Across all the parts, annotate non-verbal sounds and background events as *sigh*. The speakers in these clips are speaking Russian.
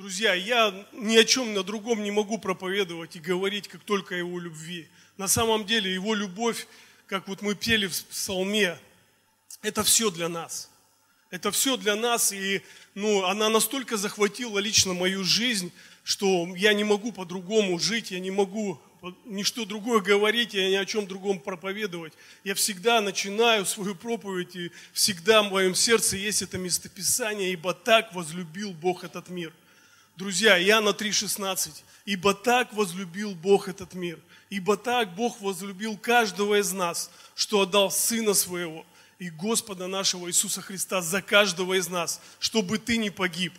Друзья, я ни о чем на другом не могу проповедовать и говорить, как только о Его любви. На самом деле Его любовь, как вот мы пели в псалме, это все для нас. Это все для нас, и ну, она настолько захватила лично мою жизнь, что я не могу по-другому жить, я не могу ничто другое говорить, я ни о чем другом проповедовать. Я всегда начинаю свою проповедь, и всегда в моем сердце есть это местописание, ибо так возлюбил Бог этот мир. Друзья, Иоанна 3,16. Ибо так возлюбил Бог этот мир. Ибо так Бог возлюбил каждого из нас, что отдал Сына Своего и Господа нашего Иисуса Христа за каждого из нас, чтобы ты не погиб,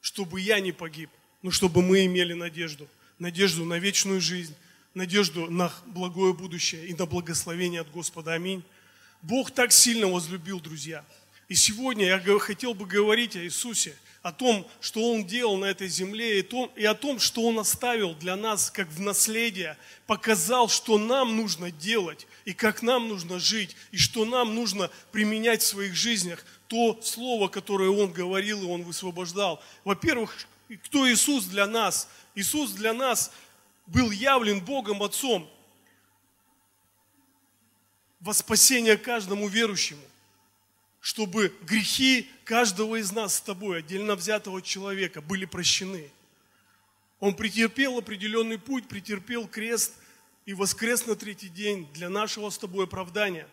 чтобы я не погиб, но чтобы мы имели надежду – надежду на вечную жизнь, надежду на благое будущее и на благословение от Господа. Аминь. Бог так сильно возлюбил, друзья. И сегодня я хотел бы говорить о Иисусе, о том, что Он делал на этой земле, и, о том, что Он оставил для нас как в наследие, показал, что нам нужно делать, и как нам нужно жить, и что нам нужно применять в своих жизнях то слово, которое Он говорил и Он высвобождал. Во-первых, кто Иисус для нас – Иисус для нас был явлен Богом Отцом во спасение каждому верующему, чтобы грехи каждого из нас с тобой, отдельно взятого человека, были прощены. Он претерпел определенный путь, претерпел крест и воскрес на третий день для нашего с тобой оправдания.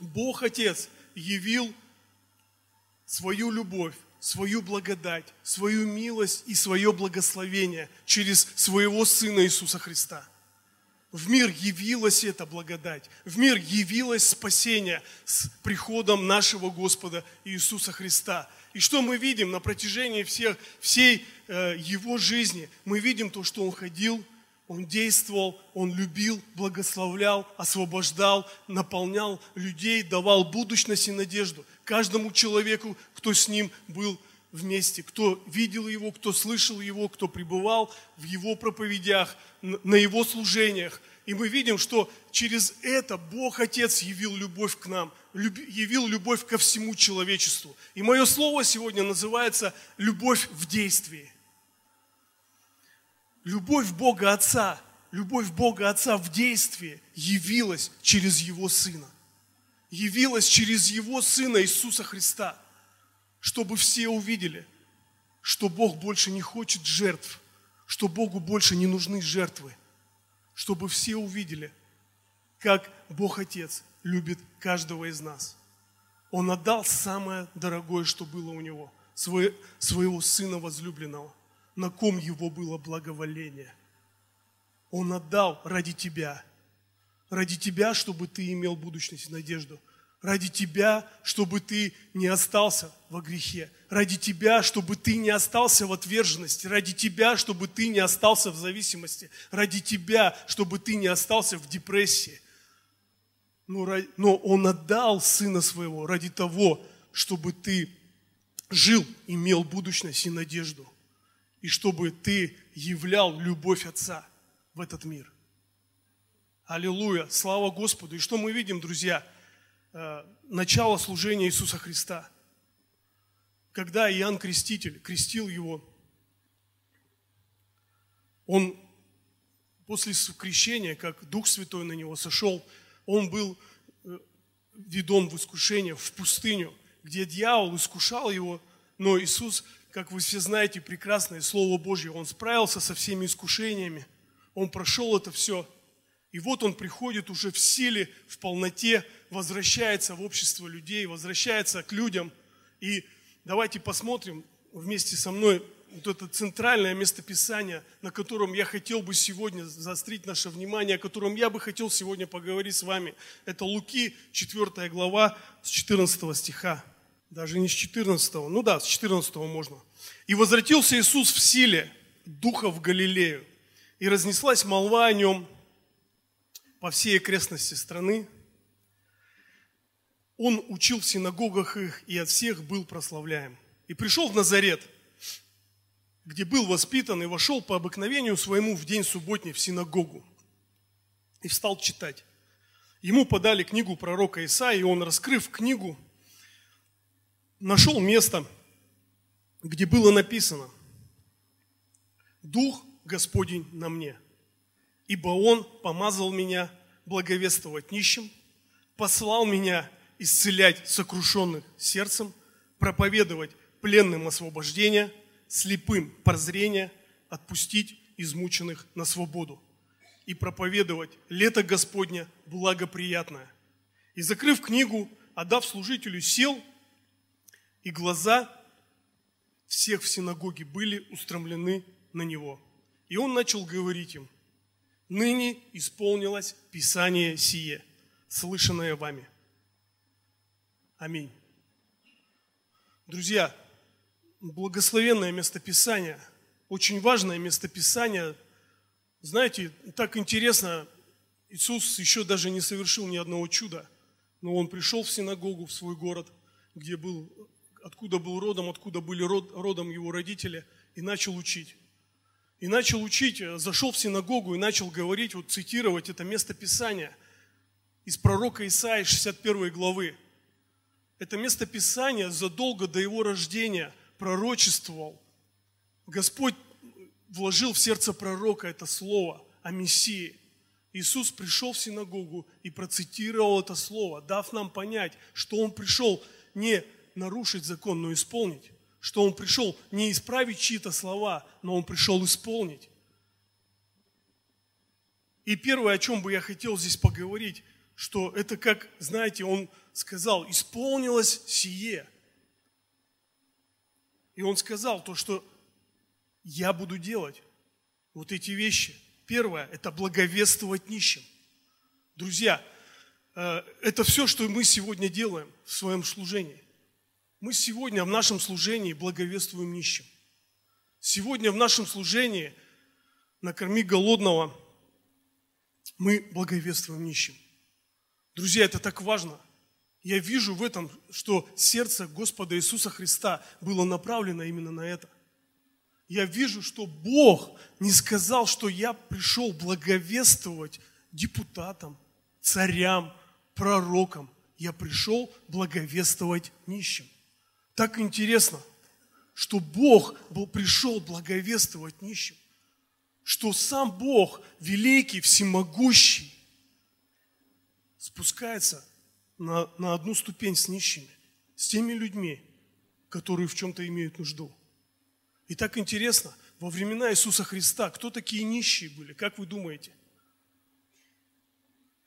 Бог Отец явил свою любовь свою благодать, свою милость и свое благословение через своего Сына Иисуса Христа. В мир явилась эта благодать, в мир явилось спасение с приходом нашего Господа Иисуса Христа. И что мы видим на протяжении всех, всей э, Его жизни? Мы видим то, что Он ходил, Он действовал, Он любил, благословлял, освобождал, наполнял людей, давал будущность и надежду каждому человеку, кто с ним был вместе, кто видел его, кто слышал его, кто пребывал в его проповедях, на его служениях. И мы видим, что через это Бог Отец явил любовь к нам, явил любовь ко всему человечеству. И мое слово сегодня называется «любовь в действии». Любовь Бога Отца, любовь Бога Отца в действии явилась через Его Сына – явилась через Его Сына Иисуса Христа, чтобы все увидели, что Бог больше не хочет жертв, что Богу больше не нужны жертвы, чтобы все увидели, как Бог Отец любит каждого из нас. Он отдал самое дорогое, что было у Него, своего Сына возлюбленного, на ком Его было благоволение. Он отдал ради тебя – ради тебя, чтобы ты имел будущность и надежду, ради тебя, чтобы ты не остался во грехе, ради тебя, чтобы ты не остался в отверженности, ради тебя, чтобы ты не остался в зависимости, ради тебя, чтобы ты не остался в депрессии. Но, но Он отдал Сына Своего ради того, чтобы ты жил, имел будущность и надежду, и чтобы ты являл любовь Отца в этот мир. Аллилуйя, слава Господу. И что мы видим, друзья? Э, начало служения Иисуса Христа. Когда Иоанн Креститель крестил его, он после крещения, как Дух Святой на него сошел, он был э, ведом в искушение, в пустыню, где дьявол искушал его, но Иисус, как вы все знаете, прекрасное Слово Божье, он справился со всеми искушениями, он прошел это все – и вот он приходит уже в силе, в полноте, возвращается в общество людей, возвращается к людям. И давайте посмотрим вместе со мной вот это центральное местописание, на котором я хотел бы сегодня заострить наше внимание, о котором я бы хотел сегодня поговорить с вами. Это Луки, 4 глава, с 14 стиха. Даже не с 14, ну да, с 14 можно. «И возвратился Иисус в силе Духа в Галилею, и разнеслась молва о нем, по всей окрестности страны. Он учил в синагогах их и от всех был прославляем. И пришел в Назарет, где был воспитан и вошел по обыкновению своему в день субботний в синагогу и встал читать. Ему подали книгу пророка Исаия, и он, раскрыв книгу, нашел место, где было написано, Дух Господень на мне, ибо Он помазал меня благовествовать нищим, послал меня исцелять сокрушенных сердцем, проповедовать пленным освобождение, слепым прозрение, отпустить измученных на свободу и проповедовать лето Господня благоприятное. И закрыв книгу, отдав служителю, сел, и глаза всех в синагоге были устремлены на него. И он начал говорить им, ныне исполнилось Писание сие, слышанное вами. Аминь. Друзья, благословенное местописание, очень важное местописание. Знаете, так интересно, Иисус еще даже не совершил ни одного чуда, но Он пришел в синагогу, в свой город, где был, откуда был родом, откуда были род, родом его родители, и начал учить. И начал учить, зашел в синагогу и начал говорить, вот цитировать это место Писания из пророка Исаии 61 главы. Это место Писания задолго до его рождения пророчествовал. Господь вложил в сердце пророка это слово о Мессии. Иисус пришел в синагогу и процитировал это слово, дав нам понять, что Он пришел не нарушить закон, но исполнить что он пришел не исправить чьи-то слова, но он пришел исполнить. И первое, о чем бы я хотел здесь поговорить, что это как, знаете, он сказал, исполнилось сие. И он сказал то, что я буду делать вот эти вещи. Первое – это благовествовать нищим. Друзья, э, это все, что мы сегодня делаем в своем служении. Мы сегодня в нашем служении благовествуем нищим. Сегодня в нашем служении накорми голодного мы благовествуем нищим. Друзья, это так важно. Я вижу в этом, что сердце Господа Иисуса Христа было направлено именно на это. Я вижу, что Бог не сказал, что я пришел благовествовать депутатам, царям, пророкам. Я пришел благовествовать нищим. Так интересно, что Бог был, пришел благовествовать нищим, что сам Бог, великий, всемогущий, спускается на, на одну ступень с нищими, с теми людьми, которые в чем-то имеют нужду. И так интересно, во времена Иисуса Христа, кто такие нищие были, как вы думаете?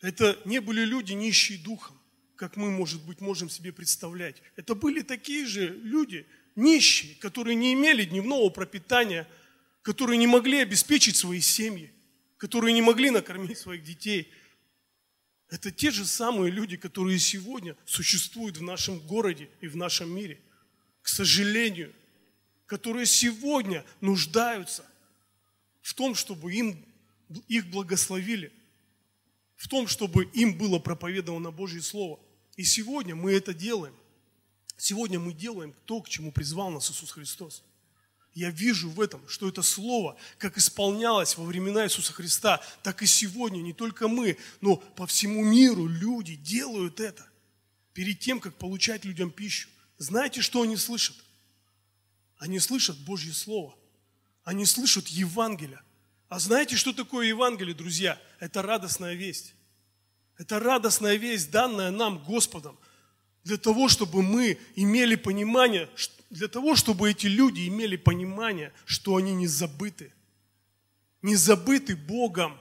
Это не были люди нищие духом как мы, может быть, можем себе представлять. Это были такие же люди, нищие, которые не имели дневного пропитания, которые не могли обеспечить свои семьи, которые не могли накормить своих детей. Это те же самые люди, которые сегодня существуют в нашем городе и в нашем мире. К сожалению, которые сегодня нуждаются в том, чтобы им, их благословили, в том, чтобы им было проповедовано Божье Слово. И сегодня мы это делаем. Сегодня мы делаем то, к чему призвал нас Иисус Христос. Я вижу в этом, что это слово, как исполнялось во времена Иисуса Христа, так и сегодня не только мы, но по всему миру люди делают это. Перед тем, как получать людям пищу. Знаете, что они слышат? Они слышат Божье Слово. Они слышат Евангелие. А знаете, что такое Евангелие, друзья? Это радостная весть. Это радостная весть, данная нам Господом, для того, чтобы мы имели понимание, для того, чтобы эти люди имели понимание, что они не забыты. Не забыты Богом.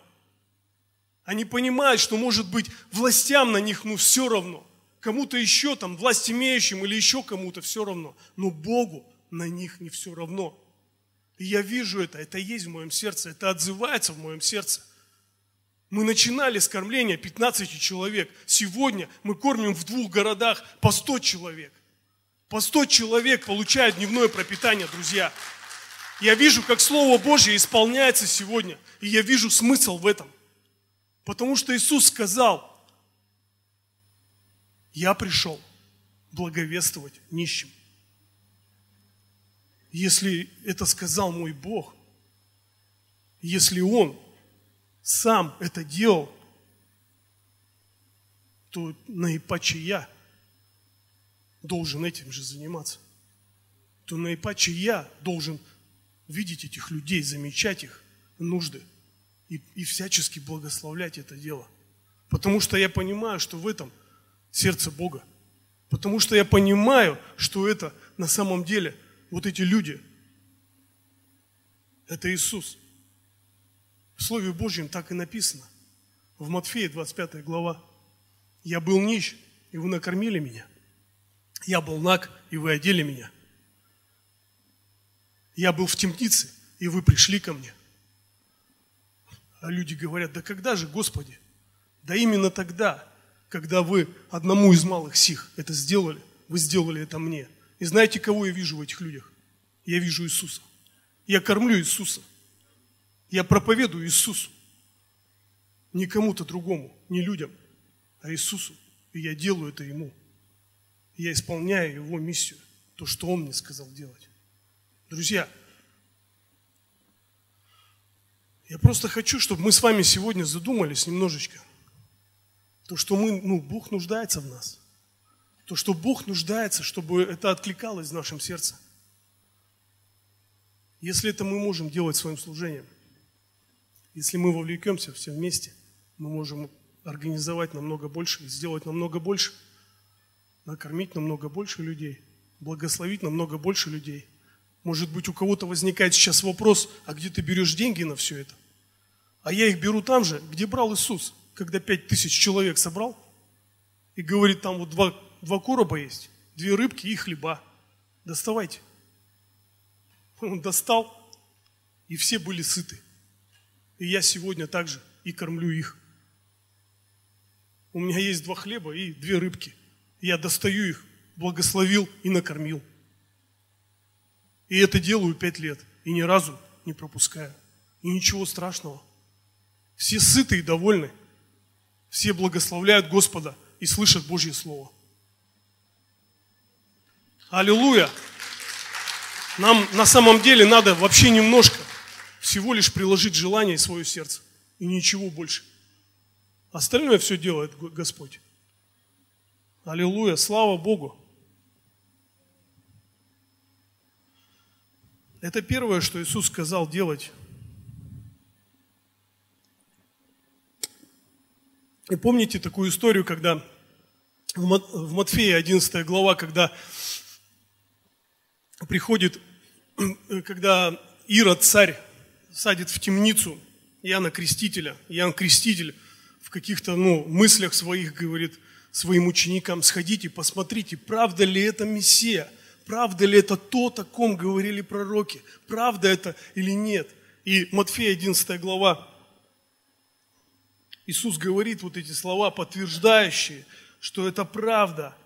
Они понимают, что, может быть, властям на них, ну, все равно. Кому-то еще там, власть имеющим или еще кому-то все равно. Но Богу на них не все равно. И я вижу это, это есть в моем сердце, это отзывается в моем сердце – мы начинали с кормления 15 человек. Сегодня мы кормим в двух городах по 100 человек. По 100 человек получают дневное пропитание, друзья. Я вижу, как Слово Божье исполняется сегодня. И я вижу смысл в этом. Потому что Иисус сказал, я пришел благовествовать нищим. Если это сказал мой Бог, если Он сам это делал, то наипаче я должен этим же заниматься. То наипаче я должен видеть этих людей, замечать их нужды и, и всячески благословлять это дело. Потому что я понимаю, что в этом сердце Бога. Потому что я понимаю, что это на самом деле вот эти люди. Это Иисус. В Слове Божьем так и написано. В Матфея 25 глава. Я был нищ, и вы накормили меня. Я был наг, и вы одели меня. Я был в темнице, и вы пришли ко мне. А люди говорят, да когда же, Господи? Да именно тогда, когда вы одному из малых сих это сделали, вы сделали это мне. И знаете, кого я вижу в этих людях? Я вижу Иисуса. Я кормлю Иисуса. Я проповедую Иисусу. Не кому-то другому, не людям, а Иисусу. И я делаю это Ему. Я исполняю Его миссию, то, что Он мне сказал делать. Друзья, я просто хочу, чтобы мы с вами сегодня задумались немножечко. То, что мы, ну, Бог нуждается в нас. То, что Бог нуждается, чтобы это откликалось в нашем сердце. Если это мы можем делать своим служением, если мы вовлекемся все вместе, мы можем организовать намного больше, сделать намного больше, накормить намного больше людей, благословить намного больше людей. Может быть, у кого-то возникает сейчас вопрос, а где ты берешь деньги на все это? А я их беру там же, где брал Иисус, когда пять тысяч человек собрал, и говорит, там вот два, два короба есть, две рыбки и хлеба. Доставайте. Он достал, и все были сыты. И я сегодня также и кормлю их. У меня есть два хлеба и две рыбки. Я достаю их, благословил и накормил. И это делаю пять лет. И ни разу не пропускаю. И ничего страшного. Все сыты и довольны. Все благословляют Господа и слышат Божье Слово. Аллилуйя! Нам на самом деле надо вообще немножко, всего лишь приложить желание и свое сердце. И ничего больше. Остальное все делает Господь. Аллилуйя, слава Богу. Это первое, что Иисус сказал делать. И помните такую историю, когда в Матфея 11 глава, когда приходит, *clears throat* когда Ирод, царь, садит в темницу Иоанна Крестителя. Иоанн Креститель каких-то ну, мыслях своих говорит своим ученикам, сходите, посмотрите, правда ли это Мессия, правда ли это то, о ком говорили пророки, правда это или нет. И Матфея 11 глава, Иисус говорит вот эти слова, подтверждающие, что это правда –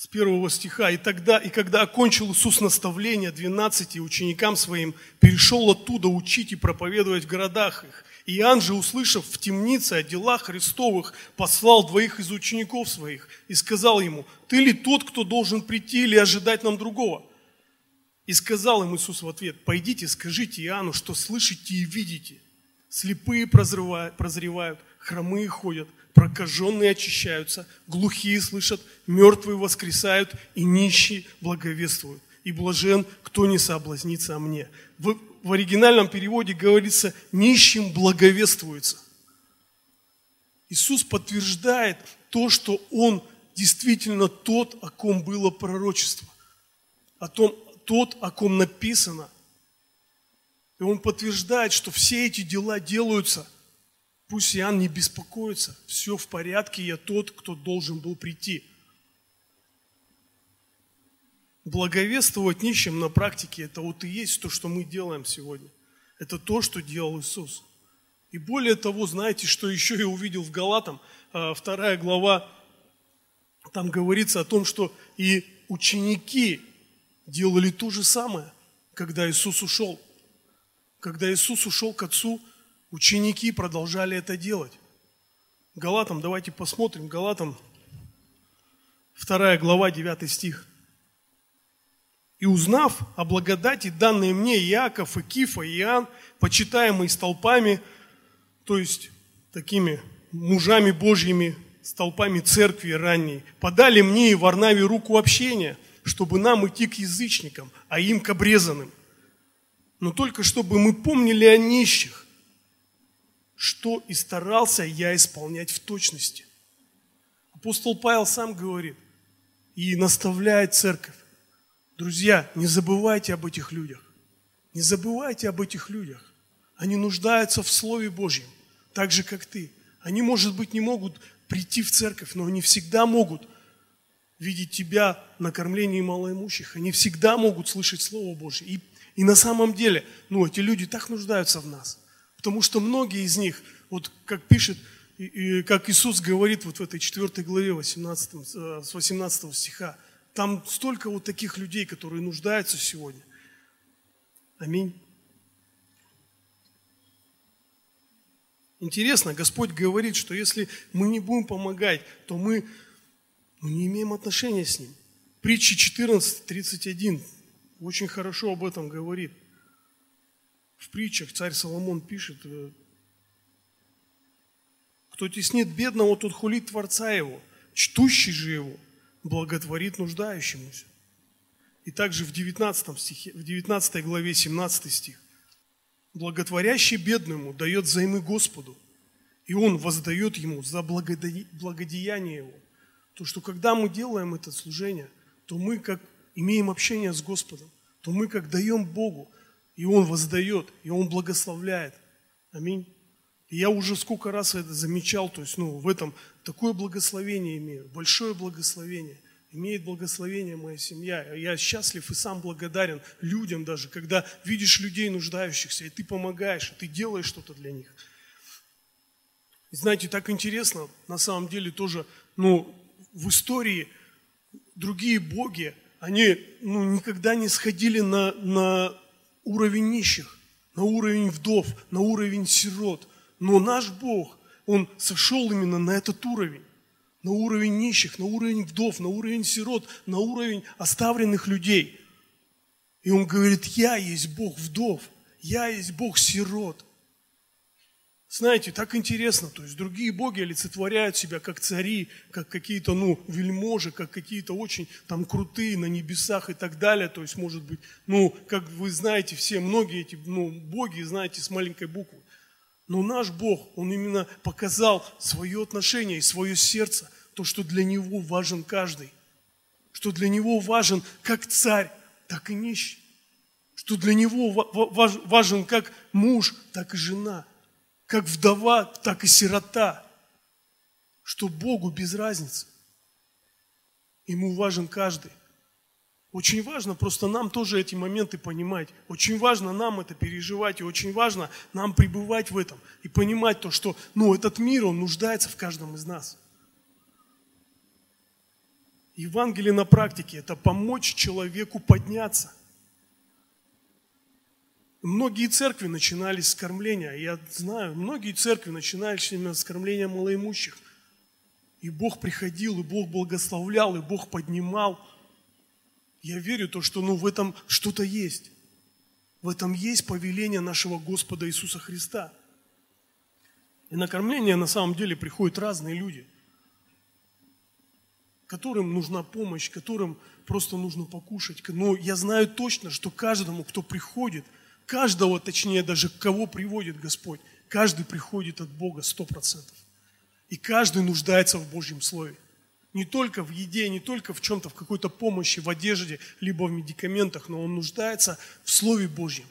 с первого стиха. И тогда, и когда окончил Иисус наставление 12 ученикам своим, перешел оттуда учить и проповедовать в городах их. Иоанн же, услышав в темнице о делах Христовых, послал двоих из учеников своих и сказал ему, «Ты ли тот, кто должен прийти или ожидать нам другого?» И сказал им Иисус в ответ, «Пойдите, скажите Иоанну, что слышите и видите. Слепые прозревают, хромые ходят, прокаженные очищаются, глухие слышат, мертвые воскресают и нищие благовествуют. И блажен, кто не соблазнится о мне в оригинальном переводе говорится, нищим благовествуется. Иисус подтверждает то, что Он действительно тот, о ком было пророчество, о том, тот, о ком написано. И Он подтверждает, что все эти дела делаются. Пусть Иоанн не беспокоится, все в порядке, я тот, кто должен был прийти – Благовествовать нищим на практике – это вот и есть то, что мы делаем сегодня. Это то, что делал Иисус. И более того, знаете, что еще я увидел в Галатам, а, вторая глава, там говорится о том, что и ученики делали то же самое, когда Иисус ушел. Когда Иисус ушел к Отцу, ученики продолжали это делать. Галатам, давайте посмотрим, Галатам, вторая глава, 9 стих. И узнав о благодати, данной мне Иаков и Кифа и Иоанн, почитаемые столпами, то есть такими мужами Божьими, столпами церкви ранней, подали мне и Варнаве руку общения, чтобы нам идти к язычникам, а им к обрезанным. но только чтобы мы помнили о нищих, что и старался я исполнять в точности. Апостол Павел сам говорит и наставляет церковь. Друзья, не забывайте об этих людях. Не забывайте об этих людях. Они нуждаются в Слове Божьем, так же, как ты. Они, может быть, не могут прийти в церковь, но они всегда могут видеть тебя на кормлении малоимущих. Они всегда могут слышать Слово Божье. И, и на самом деле, ну, эти люди так нуждаются в нас. Потому что многие из них, вот как пишет, и, и как Иисус говорит вот в этой 4 главе 18, э, с 18 стиха, там столько вот таких людей, которые нуждаются сегодня. Аминь. Интересно, Господь говорит, что если мы не будем помогать, то мы ну, не имеем отношения с Ним. Притча 14, 31 очень хорошо об этом говорит. В притчах царь Соломон пишет, э, кто теснит бедного, тот хулит Творца его, чтущий же его благотворит нуждающемуся. И также в 19, стихе, в 19 главе 17 стих. Благотворящий бедному дает займы Господу, и Он воздает ему за благодеяние его. То, что когда мы делаем это служение, то мы как имеем общение с Господом, то мы как даем Богу, и Он воздает, и Он благословляет. Аминь. И я уже сколько раз это замечал, то есть ну, в этом такое благословение имею, большое благословение – имеет благословение моя семья. Я счастлив и сам благодарен людям даже, когда видишь людей нуждающихся, и ты помогаешь, и ты делаешь что-то для них. И знаете, так интересно, на самом деле тоже, ну, в истории другие боги, они ну, никогда не сходили на, на уровень нищих, на уровень вдов, на уровень сирот. Но наш Бог, Он сошел именно на этот уровень на уровень нищих, на уровень вдов, на уровень сирот, на уровень оставленных людей. И он говорит, я есть Бог вдов, я есть Бог сирот. Знаете, так интересно, то есть другие боги олицетворяют себя как цари, как какие-то, ну, вельможи, как какие-то очень там крутые на небесах и так далее, то есть, может быть, ну, как вы знаете, все, многие эти, ну, боги, знаете, с маленькой буквы. Но наш Бог, Он именно показал свое отношение и свое сердце, то, что для Него важен каждый. Что для Него важен как царь, так и нищий. Что для Него важен как муж, так и жена. Как вдова, так и сирота. Что Богу без разницы. Ему важен каждый. Очень важно просто нам тоже эти моменты понимать. Очень важно нам это переживать. И очень важно нам пребывать в этом. И понимать то, что ну, этот мир, он нуждается в каждом из нас. Евангелие на практике – это помочь человеку подняться. Многие церкви начинались с кормления. Я знаю, многие церкви начинались именно с кормления малоимущих. И Бог приходил, и Бог благословлял, и Бог поднимал – я верю то, что ну, в этом что-то есть. В этом есть повеление нашего Господа Иисуса Христа. И на кормление на самом деле приходят разные люди, которым нужна помощь, которым просто нужно покушать. Но я знаю точно, что каждому, кто приходит, каждого, точнее даже кого приводит Господь, каждый приходит от Бога сто процентов. И каждый нуждается в Божьем Слове. Не только в еде, не только в чем-то, в какой-то помощи, в одежде, либо в медикаментах, но он нуждается в Слове Божьем.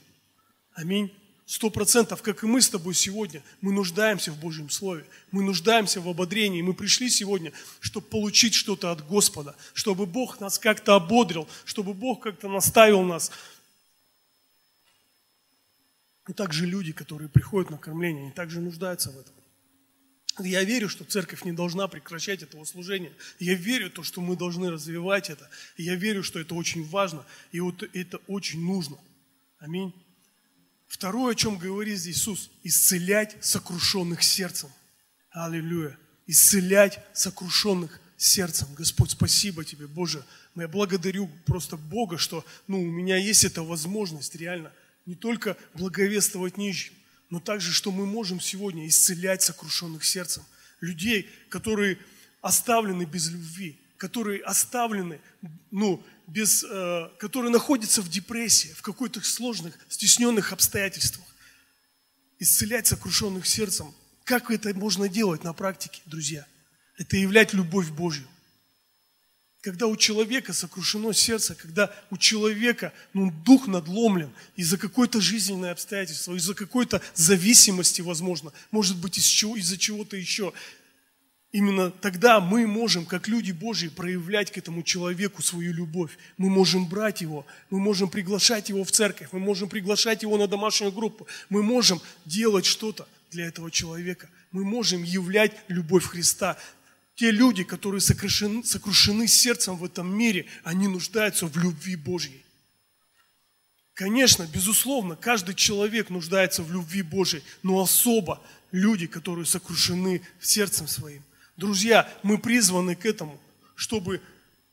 Аминь. Сто процентов, как и мы с тобой сегодня, мы нуждаемся в Божьем Слове, мы нуждаемся в ободрении. Мы пришли сегодня, чтобы получить что-то от Господа, чтобы Бог нас как-то ободрил, чтобы Бог как-то наставил нас. И также люди, которые приходят на кормление, они также нуждаются в этом. Я верю, что церковь не должна прекращать этого служения. Я верю то, что мы должны развивать это. я верю, что это очень важно. И вот это очень нужно. Аминь. Второе, о чем говорит здесь Иисус, исцелять сокрушенных сердцем. Аллилуйя. Исцелять сокрушенных сердцем. Господь, спасибо Тебе, Боже. Я благодарю просто Бога, что ну, у меня есть эта возможность реально не только благовествовать нищим, но также, что мы можем сегодня исцелять сокрушенных сердцем. Людей, которые оставлены без любви, которые оставлены, ну, без, э, который находится в депрессии, в каких-то сложных, стесненных обстоятельствах. Исцелять сокрушенных сердцем. Как это можно делать на практике, друзья? Это являть любовь Божью. Когда у человека сокрушено сердце, когда у человека ну, дух надломлен из-за какой-то жизненной обстоятельства, из-за какой-то зависимости, возможно, может быть, из чего, из-за чего-то еще, именно тогда мы можем, как люди Божьи, проявлять к этому человеку свою любовь. Мы можем брать его, мы можем приглашать его в церковь, мы можем приглашать его на домашнюю группу, мы можем делать что-то для этого человека. Мы можем являть любовь Христа. Те люди, которые сокрушены, сокрушены сердцем в этом мире, они нуждаются в любви Божьей. Конечно, безусловно, каждый человек нуждается в любви Божьей, но особо люди, которые сокрушены сердцем своим. Друзья, мы призваны к этому, чтобы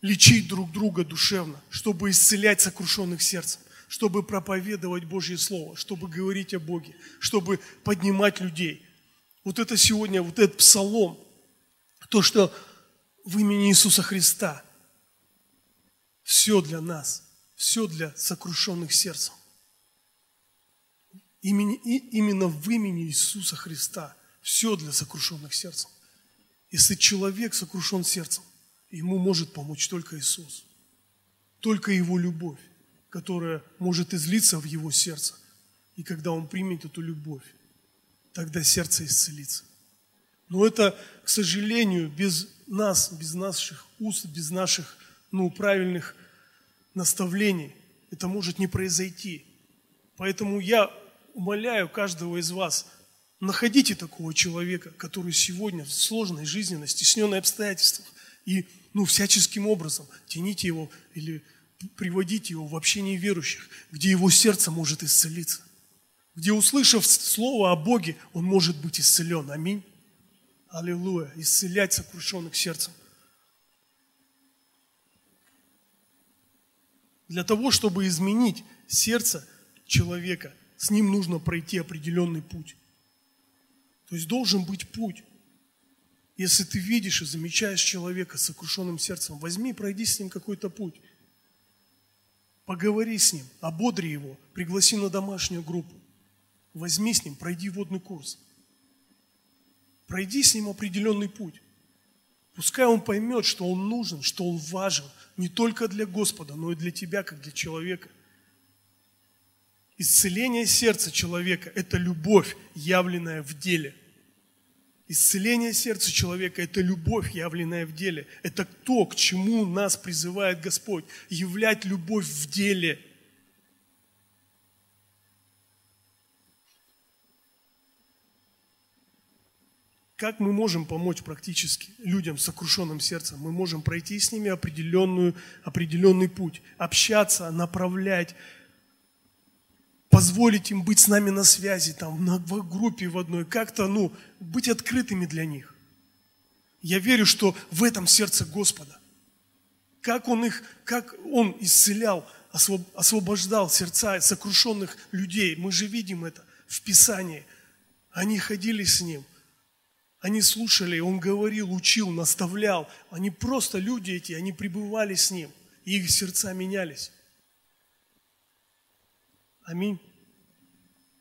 лечить друг друга душевно, чтобы исцелять сокрушенных сердцем, чтобы проповедовать Божье Слово, чтобы говорить о Боге, чтобы поднимать людей. Вот это сегодня, вот этот псалом, то, что в имени Иисуса Христа все для нас, все для сокрушенных сердцем. Имени, именно в имени Иисуса Христа все для сокрушенных сердцем. Если человек сокрушен сердцем, ему может помочь только Иисус. Только Его любовь, которая может излиться в его сердце. И когда он примет эту любовь, тогда сердце исцелится. Но это, к сожалению, без нас, без наших уст, без наших ну, правильных наставлений это может не произойти. Поэтому я умоляю каждого из вас, находите такого человека, который сегодня в сложной жизненной, стесненной обстоятельствах, и ну, всяческим образом тяните его или приводите его в общение верующих, где его сердце может исцелиться, где, услышав слово о Боге, он может быть исцелен. Аминь. Аллилуйя. Исцелять сокрушенных сердцем. Для того, чтобы изменить сердце человека, с ним нужно пройти определенный путь. То есть должен быть путь. Если ты видишь и замечаешь человека с сокрушенным сердцем, возьми и пройди с ним какой-то путь. Поговори с ним, ободри его, пригласи на домашнюю группу. Возьми с ним, пройди водный курс. Пройди с ним определенный путь. Пускай он поймет, что он нужен, что он важен не только для Господа, но и для тебя, как для человека. Исцеление сердца человека – это любовь, явленная в деле. Исцеление сердца человека – это любовь, явленная в деле. Это то, к чему нас призывает Господь – являть любовь в деле – Как мы можем помочь практически людям с сокрушенным сердцем? Мы можем пройти с ними определенную, определенный путь, общаться, направлять, позволить им быть с нами на связи, там, на, в группе в одной, как-то, ну, быть открытыми для них. Я верю, что в этом сердце Господа. Как Он их, как Он исцелял, освобождал сердца сокрушенных людей. Мы же видим это в Писании. Они ходили с Ним – они слушали, он говорил, учил, наставлял. Они просто люди эти, они пребывали с ним, и их сердца менялись. Аминь.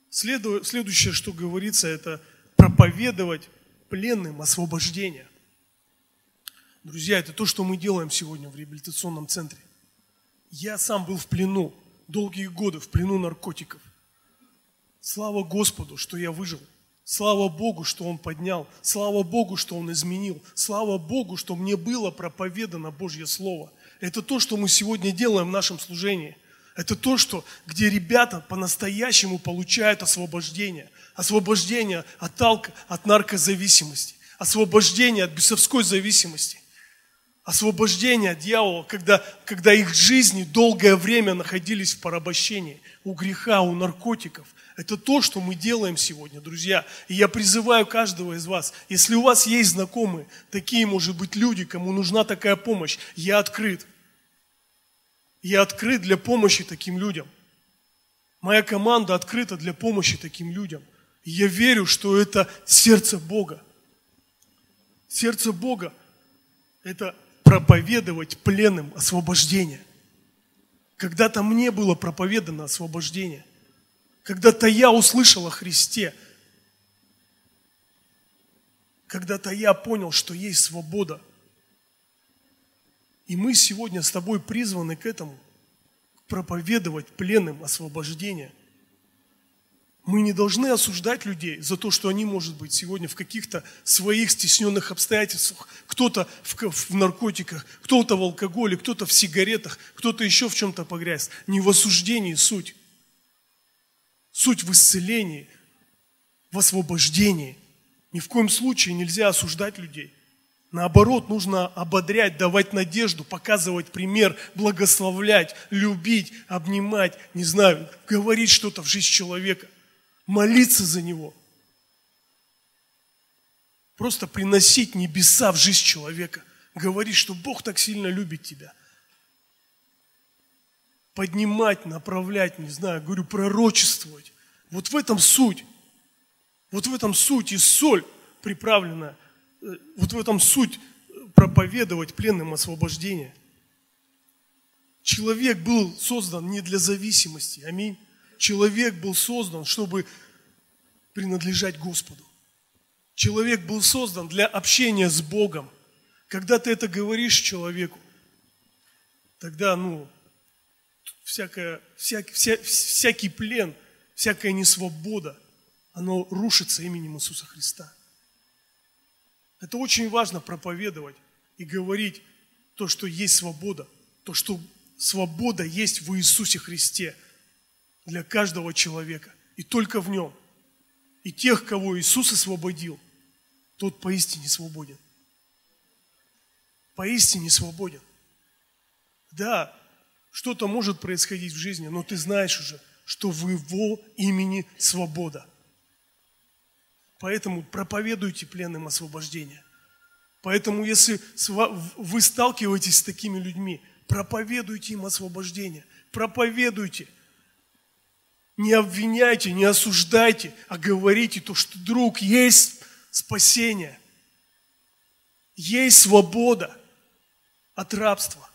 Следующее, что говорится, это проповедовать пленным освобождение. Друзья, это то, что мы делаем сегодня в реабилитационном центре. Я сам был в плену, долгие годы в плену наркотиков. Слава Господу, что я выжил. Слава Богу, что Он поднял. Слава Богу, что Он изменил. Слава Богу, что мне было проповедано Божье Слово. Это то, что мы сегодня делаем в нашем служении. Это то, что, где ребята по-настоящему получают освобождение. Освобождение от, алко, от наркозависимости. Освобождение от бесовской зависимости. Освобождение от дьявола, когда, когда их жизни долгое время находились в порабощении. У греха, у наркотиков, это то, что мы делаем сегодня, друзья. И я призываю каждого из вас, если у вас есть знакомые, такие, может быть, люди, кому нужна такая помощь, я открыт. Я открыт для помощи таким людям. Моя команда открыта для помощи таким людям. И я верю, что это сердце Бога. Сердце Бога – это проповедовать пленным освобождение. Когда-то мне было проповедано освобождение. Когда-то я услышал о Христе. Когда-то я понял, что есть свобода. И мы сегодня с тобой призваны к этому, проповедовать пленным освобождение – мы не должны осуждать людей за то, что они, может быть, сегодня в каких-то своих стесненных обстоятельствах, кто-то в, в наркотиках, кто-то в алкоголе, кто-то в сигаретах, кто-то еще в чем-то погряз. Не в осуждении суть. Суть в исцелении, в освобождении. Ни в коем случае нельзя осуждать людей. Наоборот, нужно ободрять, давать надежду, показывать пример, благословлять, любить, обнимать, не знаю, говорить что-то в жизнь человека молиться за него. Просто приносить небеса в жизнь человека. Говорить, что Бог так сильно любит тебя. Поднимать, направлять, не знаю, говорю, пророчествовать. Вот в этом суть. Вот в этом суть и соль приправлена. Э, вот в этом суть проповедовать пленным освобождение. Человек был создан не для зависимости. Аминь человек был создан, чтобы принадлежать Господу. Человек был создан для общения с Богом. Когда ты это говоришь человеку, тогда, ну, всякое, всякий, вся, всякий плен, всякая несвобода, оно рушится именем Иисуса Христа. Это очень важно проповедовать и говорить то, что есть свобода, то, что свобода есть в Иисусе Христе – для каждого человека. И только в нем. И тех, кого Иисус освободил, тот поистине свободен. Поистине свободен. Да, что-то может происходить в жизни, но ты знаешь уже, что в Его имени свобода. Поэтому проповедуйте пленным освобождение. Поэтому, если вы сталкиваетесь с такими людьми, проповедуйте им освобождение. Проповедуйте. Не обвиняйте, не осуждайте, а говорите то, что, друг, есть спасение, есть свобода от рабства.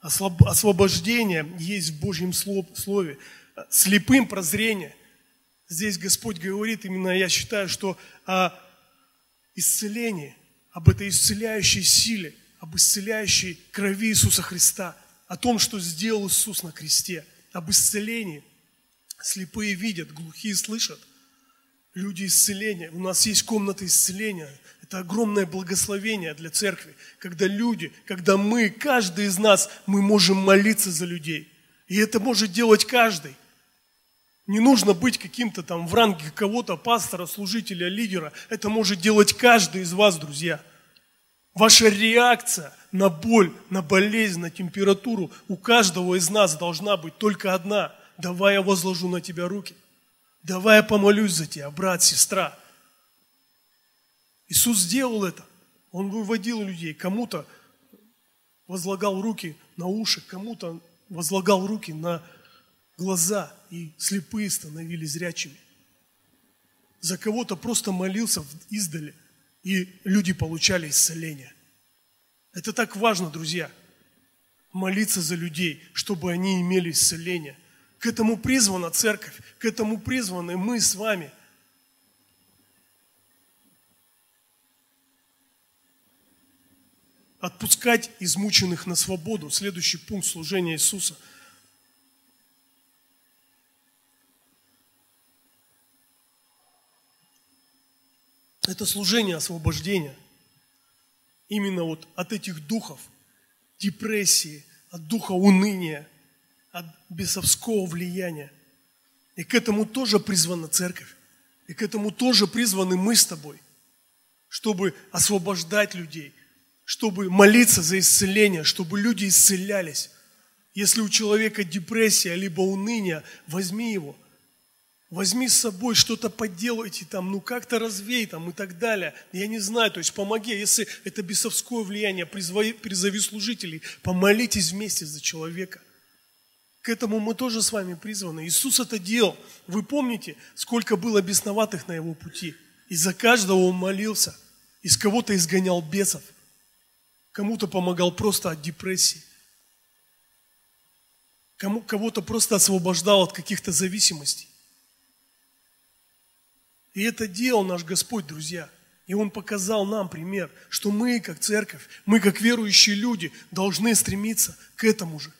Освобождение есть в Божьем Слове. Слепым прозрение. Здесь Господь говорит, именно я считаю, что о исцелении, об этой исцеляющей силе, об исцеляющей крови Иисуса Христа – о том, что сделал Иисус на кресте, об исцелении. Слепые видят, глухие слышат. Люди исцеления. У нас есть комната исцеления. Это огромное благословение для церкви, когда люди, когда мы, каждый из нас, мы можем молиться за людей. И это может делать каждый. Не нужно быть каким-то там в ранге кого-то, пастора, служителя, лидера. Это может делать каждый из вас, друзья. Ваша реакция на боль, на болезнь, на температуру у каждого из нас должна быть только одна. Давай я возложу на тебя руки. Давай я помолюсь за тебя, брат, сестра. Иисус сделал это. Он выводил людей. Кому-то возлагал руки на уши, кому-то возлагал руки на глаза, и слепые становились зрячими. За кого-то просто молился издали – и люди получали исцеление. Это так важно, друзья. Молиться за людей, чтобы они имели исцеление. К этому призвана церковь, к этому призваны мы с вами. Отпускать измученных на свободу. Следующий пункт служения Иисуса – это служение освобождения. Именно вот от этих духов депрессии, от духа уныния, от бесовского влияния. И к этому тоже призвана церковь. И к этому тоже призваны мы с тобой, чтобы освобождать людей, чтобы молиться за исцеление, чтобы люди исцелялись. Если у человека депрессия, либо уныние, возьми его – Возьми с собой что-то поделайте там, ну как-то развей там и так далее. Я не знаю, то есть помоги, если это бесовское влияние, призови, призови служителей, помолитесь вместе за человека. К этому мы тоже с вами призваны. Иисус это делал. Вы помните, сколько было бесноватых на его пути? И за каждого он молился. Из кого-то изгонял бесов. Кому-то помогал просто от депрессии. Кому, кого-то просто освобождал от каких-то зависимостей. И это делал наш Господь, друзья. И Он показал нам пример, что мы, как церковь, мы, как верующие люди, должны стремиться к этому же.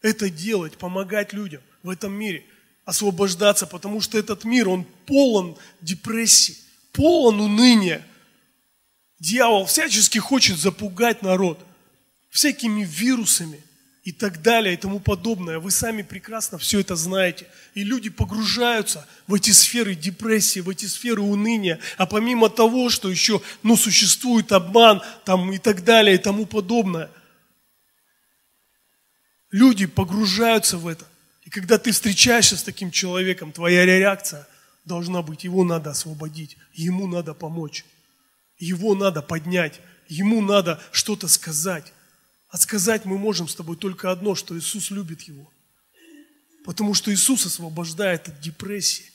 Это делать, помогать людям в этом мире, освобождаться, потому что этот мир, он полон депрессии, полон уныния. Дьявол всячески хочет запугать народ всякими вирусами, и так далее и тому подобное. Вы сами прекрасно все это знаете. И люди погружаются в эти сферы депрессии, в эти сферы уныния. А помимо того, что еще ну, существует обман там, и так далее и тому подобное, люди погружаются в это. И когда ты встречаешься с таким человеком, твоя реакция должна быть, его надо освободить, ему надо помочь, его надо поднять, ему надо что-то сказать. А сказать мы можем с тобой только одно, что Иисус любит его. Потому что Иисус освобождает от депрессии.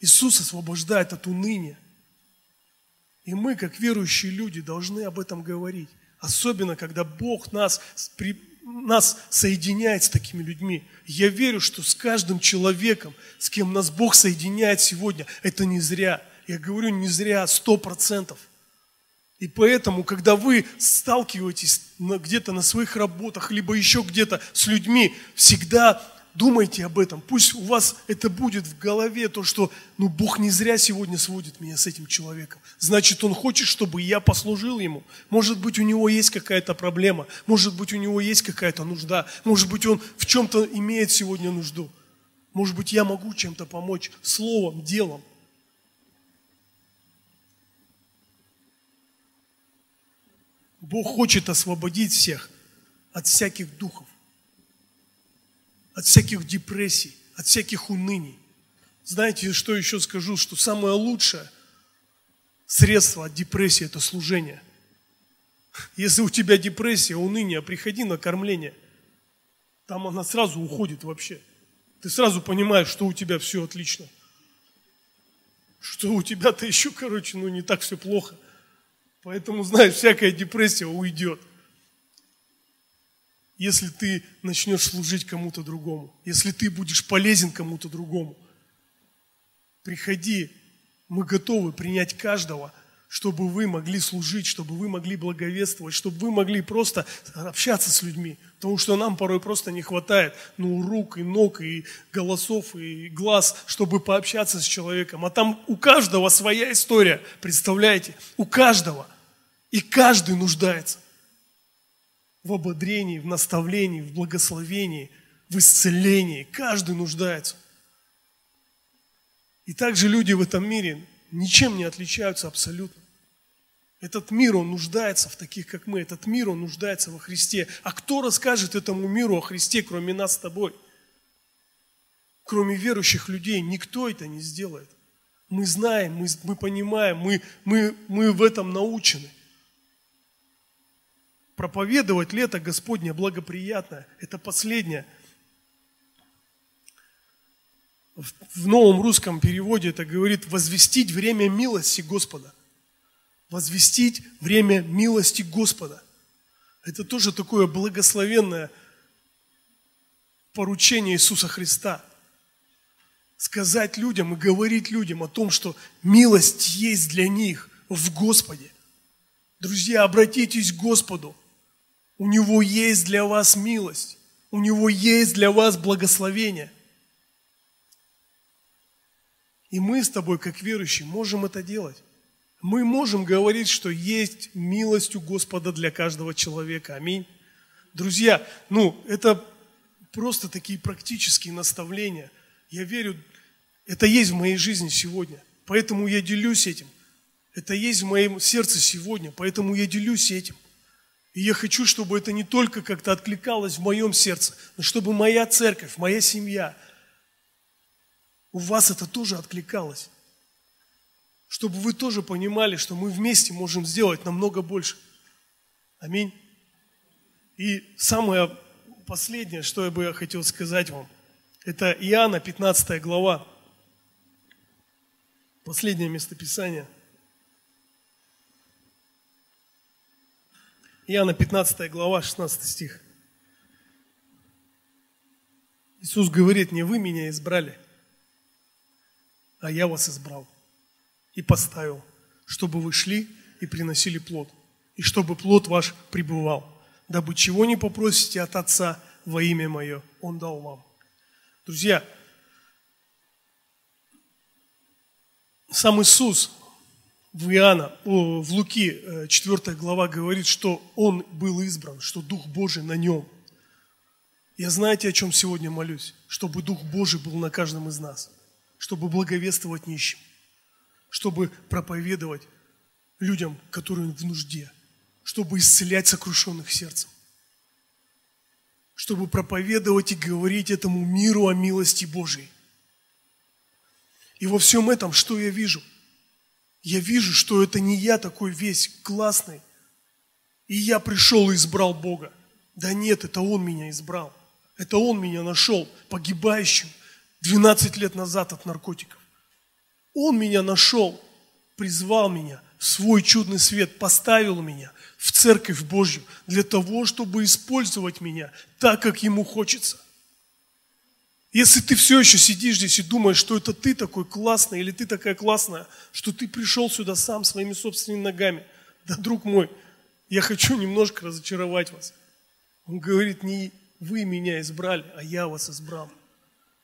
Иисус освобождает от уныния. И мы, как верующие люди, должны об этом говорить. Особенно, когда Бог нас, нас соединяет с такими людьми. Я верю, что с каждым человеком, с кем нас Бог соединяет сегодня, это не зря. Я говорю не зря, сто процентов. И поэтому, когда вы сталкиваетесь где-то на своих работах, либо еще где-то с людьми, всегда думайте об этом. Пусть у вас это будет в голове, то, что ну, Бог не зря сегодня сводит меня с этим человеком. Значит, Он хочет, чтобы я послужил Ему. Может быть, у него есть какая-то проблема, может быть, у него есть какая-то нужда, может быть, он в чем-то имеет сегодня нужду. Может быть, я могу чем-то помочь словом, делом. Бог хочет освободить всех от всяких духов, от всяких депрессий, от всяких уныний. Знаете, что еще скажу? Что самое лучшее средство от депрессии – это служение. Если у тебя депрессия, уныние, приходи на кормление. Там она сразу уходит вообще. Ты сразу понимаешь, что у тебя все отлично. Что у тебя-то еще, короче, ну не так все плохо – Поэтому, знаешь, всякая депрессия уйдет. Если ты начнешь служить кому-то другому, если ты будешь полезен кому-то другому, приходи, мы готовы принять каждого, чтобы вы могли служить, чтобы вы могли благовествовать, чтобы вы могли просто общаться с людьми. Потому что нам порой просто не хватает ну, рук и ног, и голосов, и глаз, чтобы пообщаться с человеком. А там у каждого своя история, представляете? У каждого. И каждый нуждается в ободрении, в наставлении, в благословении, в исцелении. Каждый нуждается. И также люди в этом мире ничем не отличаются абсолютно. Этот мир, он нуждается в таких, как мы. Этот мир, он нуждается во Христе. А кто расскажет этому миру о Христе, кроме нас с тобой? Кроме верующих людей, никто это не сделает. Мы знаем, мы, мы понимаем, мы, мы, мы в этом научены. Проповедовать лето Господне благоприятно. Это последнее. В новом русском переводе это говорит возвестить время милости Господа. Возвестить время милости Господа. Это тоже такое благословенное поручение Иисуса Христа. Сказать людям и говорить людям о том, что милость есть для них в Господе. Друзья, обратитесь к Господу. У Него есть для вас милость. У Него есть для вас благословение. И мы с тобой, как верующие, можем это делать. Мы можем говорить, что есть милость у Господа для каждого человека. Аминь. Друзья, ну, это просто такие практические наставления. Я верю, это есть в моей жизни сегодня. Поэтому я делюсь этим. Это есть в моем сердце сегодня, поэтому я делюсь этим. И я хочу, чтобы это не только как-то откликалось в моем сердце, но чтобы моя церковь, моя семья, у вас это тоже откликалось. Чтобы вы тоже понимали, что мы вместе можем сделать намного больше. Аминь. И самое последнее, что я бы хотел сказать вам, это Иоанна, 15 глава, последнее местописание – Иоанна 15 глава, 16 стих. Иисус говорит, не вы меня избрали, а я вас избрал и поставил, чтобы вы шли и приносили плод, и чтобы плод ваш пребывал, дабы чего не попросите от Отца во имя Мое, Он дал вам. Друзья, сам Иисус в Иоанна, в Луки 4 э, глава говорит, что Он был избран, что Дух Божий на Нем. Я знаете, о чем сегодня молюсь? Чтобы Дух Божий был на каждом из нас, чтобы благовествовать нищим, чтобы проповедовать людям, которые в нужде, чтобы исцелять сокрушенных сердцем, чтобы проповедовать и говорить этому миру о милости Божией. И во всем этом, что я вижу? Я вижу, что это не я такой весь классный, и я пришел и избрал Бога. Да нет, это Он меня избрал. Это Он меня нашел, погибающим 12 лет назад от наркотиков. Он меня нашел, призвал меня свой чудный свет, поставил меня в Церковь Божью для того, чтобы использовать меня так, как Ему хочется – если ты все еще сидишь здесь и думаешь, что это ты такой классный или ты такая классная, что ты пришел сюда сам своими собственными ногами, да, друг мой, я хочу немножко разочаровать вас. Он говорит, не вы меня избрали, а я вас избрал.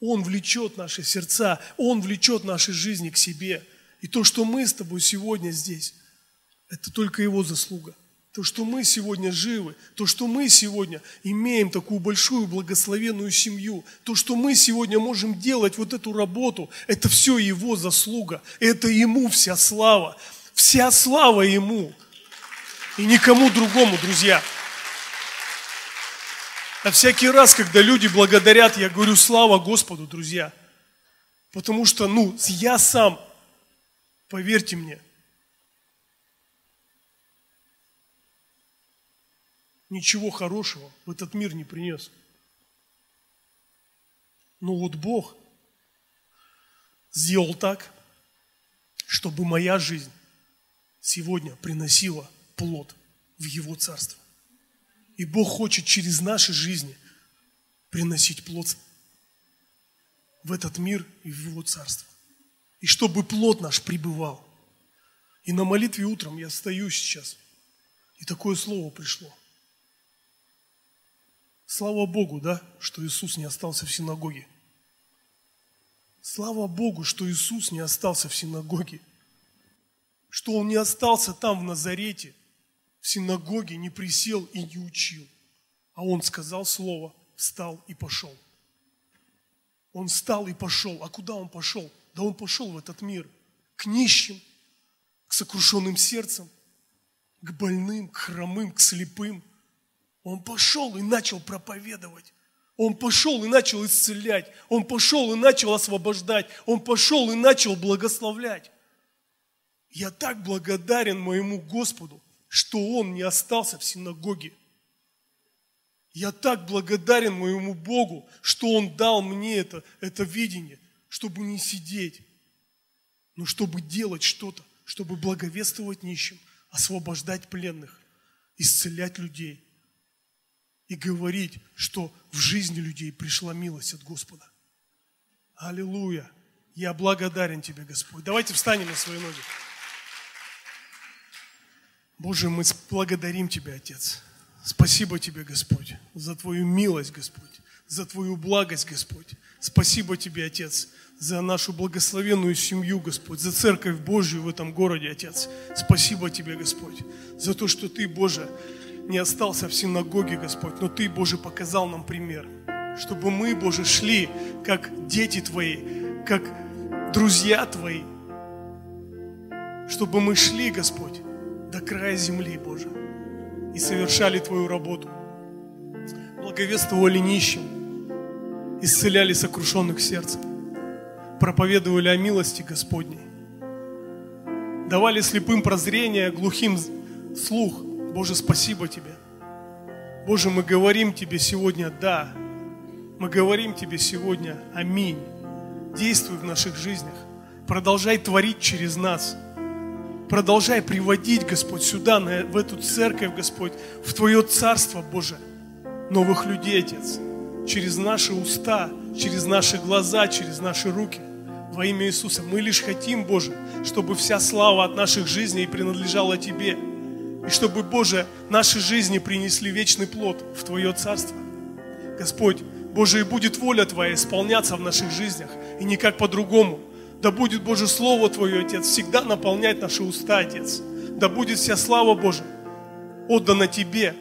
Он влечет наши сердца, Он влечет наши жизни к себе. И то, что мы с тобой сегодня здесь, это только Его заслуга – то, что мы сегодня живы, то, что мы сегодня имеем такую большую благословенную семью, то, что мы сегодня можем делать вот эту работу, это все Его заслуга, это Ему вся слава, вся слава Ему и никому другому, друзья. А всякий раз, когда люди благодарят, я говорю, слава Господу, друзья. Потому что, ну, я сам, поверьте мне, ничего хорошего в этот мир не принес. Но вот Бог сделал так, чтобы моя жизнь сегодня приносила плод в Его Царство. И Бог хочет через наши жизни приносить плод в этот мир и в Его Царство. И чтобы плод наш пребывал. И на молитве утром я стою сейчас, и такое слово пришло – Слава Богу, да, что Иисус не остался в синагоге. Слава Богу, что Иисус не остался в синагоге. Что Он не остался там, в Назарете, синагоге, не присел и не учил. А Он сказал слово, встал и пошел. Он встал и пошел. А куда Он пошел? Да Он пошел в этот мир. К нищим, к сокрушенным сердцем, к больным, к хромым, к слепым – он пошел и начал проповедовать. Он пошел и начал исцелять. Он пошел и начал освобождать. Он пошел и начал благословлять. Я так благодарен моему Господу, что Он не остался в синагоге. Я так благодарен моему Богу, что Он дал мне это, это видение, чтобы не сидеть, но чтобы делать что-то, чтобы благовествовать нищим, освобождать пленных, исцелять людей и говорить, что в жизни людей пришла милость от Господа. Аллилуйя! Я благодарен Тебе, Господь. Давайте встанем на свои ноги. Боже, мы благодарим Тебя, Отец. Спасибо Тебе, Господь, за Твою милость, Господь, за Твою благость, Господь. Спасибо Тебе, Отец, за нашу благословенную семью, Господь, за церковь Божью в этом городе, Отец. Спасибо Тебе, Господь, за то, что Ты, Боже, не остался в синагоге, Господь, но Ты, Боже, показал нам пример, чтобы мы, Боже, шли как дети Твои, как друзья Твои, чтобы мы шли, Господь, до края земли, Боже, и совершали Твою работу, благовествовали нищим, исцеляли сокрушенных сердцем, проповедовали о милости Господней, давали слепым прозрение, глухим слух, Боже, спасибо Тебе. Боже, мы говорим Тебе сегодня «да». Мы говорим Тебе сегодня «Аминь». Действуй в наших жизнях. Продолжай творить через нас. Продолжай приводить, Господь, сюда, в эту церковь, Господь, в Твое Царство, Боже, новых людей, Отец, через наши уста, через наши глаза, через наши руки, во имя Иисуса. Мы лишь хотим, Боже, чтобы вся слава от наших жизней принадлежала Тебе, и чтобы, Боже, наши жизни принесли вечный плод в Твое Царство. Господь, Боже, и будет воля Твоя исполняться в наших жизнях, и никак по-другому. Да будет, Боже, Слово Твое, Отец, всегда наполнять наши уста, Отец. Да будет вся слава Божия отдана Тебе.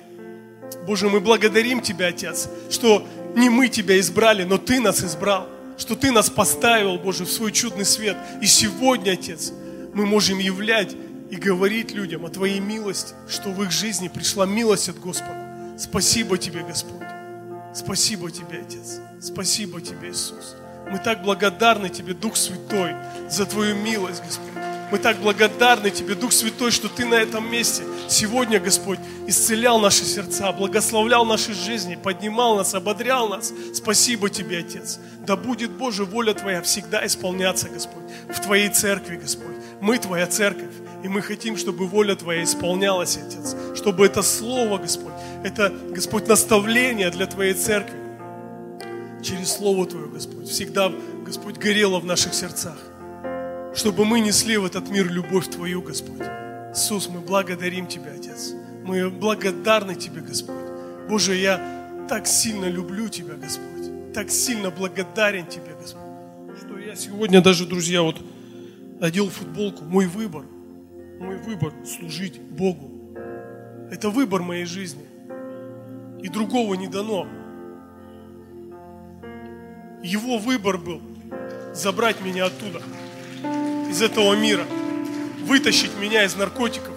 Боже, мы благодарим Тебя, Отец, что не мы Тебя избрали, но Ты нас избрал, что Ты нас поставил, Боже, в свой чудный свет. И сегодня, Отец, мы можем являть и говорить людям о Твоей милости, что в их жизни пришла милость от Господа. Спасибо Тебе, Господь. Спасибо Тебе, Отец. Спасибо Тебе, Иисус. Мы так благодарны Тебе, Дух Святой, за Твою милость, Господь. Мы так благодарны Тебе, Дух Святой, что Ты на этом месте сегодня, Господь, исцелял наши сердца, благословлял наши жизни, поднимал нас, ободрял нас. Спасибо Тебе, Отец. Да будет, Боже, воля Твоя всегда исполняться, Господь, в Твоей церкви, Господь. Мы Твоя церковь, и мы хотим, чтобы воля Твоя исполнялась, Отец. Чтобы это Слово, Господь, это, Господь, наставление для Твоей церкви. Через Слово Твое, Господь, всегда, Господь, горело в наших сердцах. Чтобы мы несли в этот мир любовь Твою, Господь. Иисус, мы благодарим Тебя, Отец. Мы благодарны Тебе, Господь. Боже, я так сильно люблю Тебя, Господь. Так сильно благодарен Тебе, Господь. Что я сегодня даже, друзья, вот одел футболку. Мой выбор. Мой выбор служить Богу. Это выбор моей жизни и другого не дано. Его выбор был забрать меня оттуда, из этого мира, вытащить меня из наркотиков.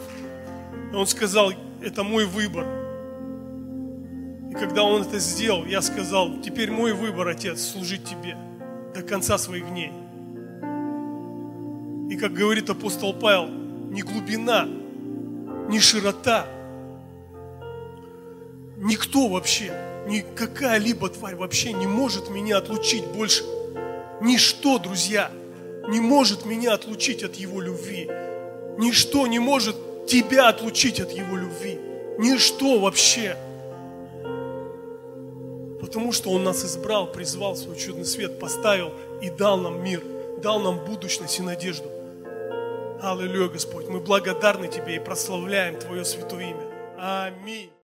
И он сказал, это мой выбор. И когда он это сделал, я сказал, теперь мой выбор, Отец, служить Тебе до конца своих дней. И как говорит апостол Павел, ни глубина, ни широта – никто вообще, ни какая-либо тварь вообще не может меня отлучить больше. Ничто, друзья, не может меня отлучить от Его любви. Ничто не может тебя отлучить от Его любви. Ничто вообще. Потому что Он нас избрал, призвал свой чудный свет, поставил и дал нам мир, дал нам будущность и надежду. Аллилуйя, Господь, мы благодарны Тебе и прославляем Твое святое имя. Аминь.